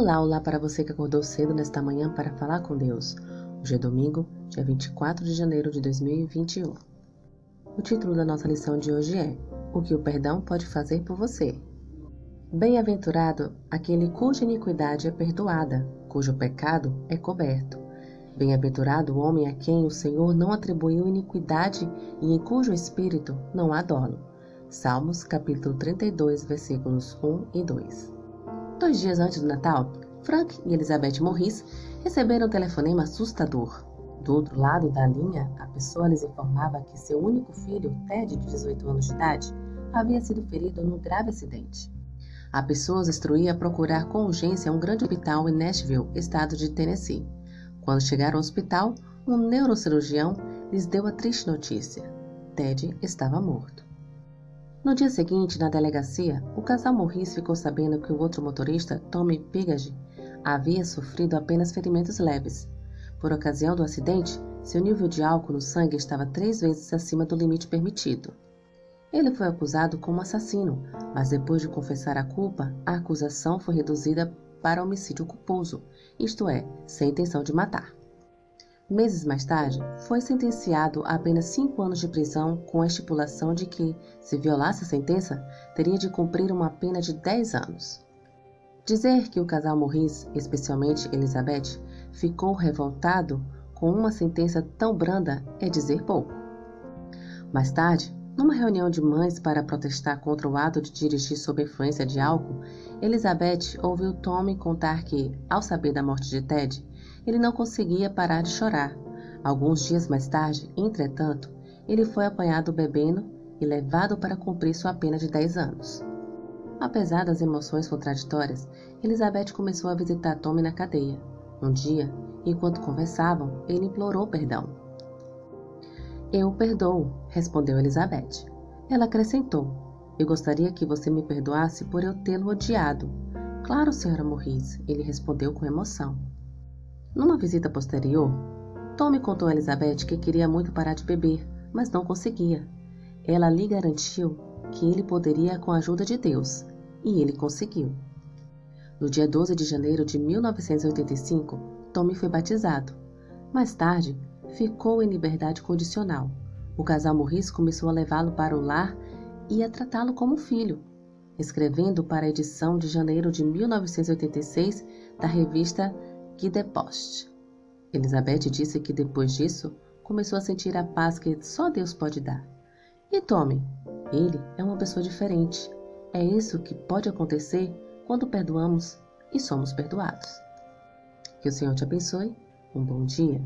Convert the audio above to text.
Olá, olá para você que acordou cedo nesta manhã para falar com Deus. Hoje é domingo, dia 24 de janeiro de 2021. O título da nossa lição de hoje é O que o perdão pode fazer por você. Bem-aventurado aquele cuja iniquidade é perdoada, cujo pecado é coberto. Bem-aventurado o homem a quem o Senhor não atribuiu iniquidade e em cujo espírito não há dolo. Salmos capítulo 32, versículos 1 e 2. Dois dias antes do Natal, Frank e Elizabeth Morris receberam um telefonema assustador. Do outro lado da linha, a pessoa lhes informava que seu único filho, Ted, de 18 anos de idade, havia sido ferido num grave acidente. A pessoa os instruía a procurar com urgência um grande hospital em Nashville, estado de Tennessee. Quando chegaram ao hospital, um neurocirurgião lhes deu a triste notícia: Ted estava morto. No dia seguinte, na delegacia, o casal Morris ficou sabendo que o outro motorista, Tommy Pigage, havia sofrido apenas ferimentos leves. Por ocasião do acidente, seu nível de álcool no sangue estava três vezes acima do limite permitido. Ele foi acusado como assassino, mas depois de confessar a culpa, a acusação foi reduzida para homicídio culposo, isto é, sem intenção de matar. Meses mais tarde, foi sentenciado a apenas cinco anos de prisão com a estipulação de que, se violasse a sentença, teria de cumprir uma pena de 10 anos. Dizer que o casal Morris, especialmente Elizabeth, ficou revoltado com uma sentença tão branda é dizer pouco. Mais tarde, numa reunião de mães para protestar contra o ato de dirigir sob influência de álcool, Elizabeth ouviu Tommy contar que, ao saber da morte de Ted, ele não conseguia parar de chorar. Alguns dias mais tarde, entretanto, ele foi apanhado bebendo e levado para cumprir sua pena de 10 anos. Apesar das emoções contraditórias, Elizabeth começou a visitar Tommy na cadeia. Um dia, enquanto conversavam, ele implorou perdão. Eu perdoo, respondeu Elizabeth. Ela acrescentou: Eu gostaria que você me perdoasse por eu tê-lo odiado. Claro, senhora Morris, ele respondeu com emoção. Numa visita posterior, Tommy contou a Elizabeth que queria muito parar de beber, mas não conseguia. Ela lhe garantiu que ele poderia com a ajuda de Deus, e ele conseguiu. No dia 12 de janeiro de 1985, Tommy foi batizado. Mais tarde, ficou em liberdade condicional. O casal Morris começou a levá-lo para o lar e a tratá-lo como filho, escrevendo para a edição de janeiro de 1986 da revista Guy Post. Elizabeth disse que depois disso começou a sentir a paz que só Deus pode dar. E Tommy, ele é uma pessoa diferente. É isso que pode acontecer quando perdoamos e somos perdoados. Que o Senhor te abençoe. Um bom dia.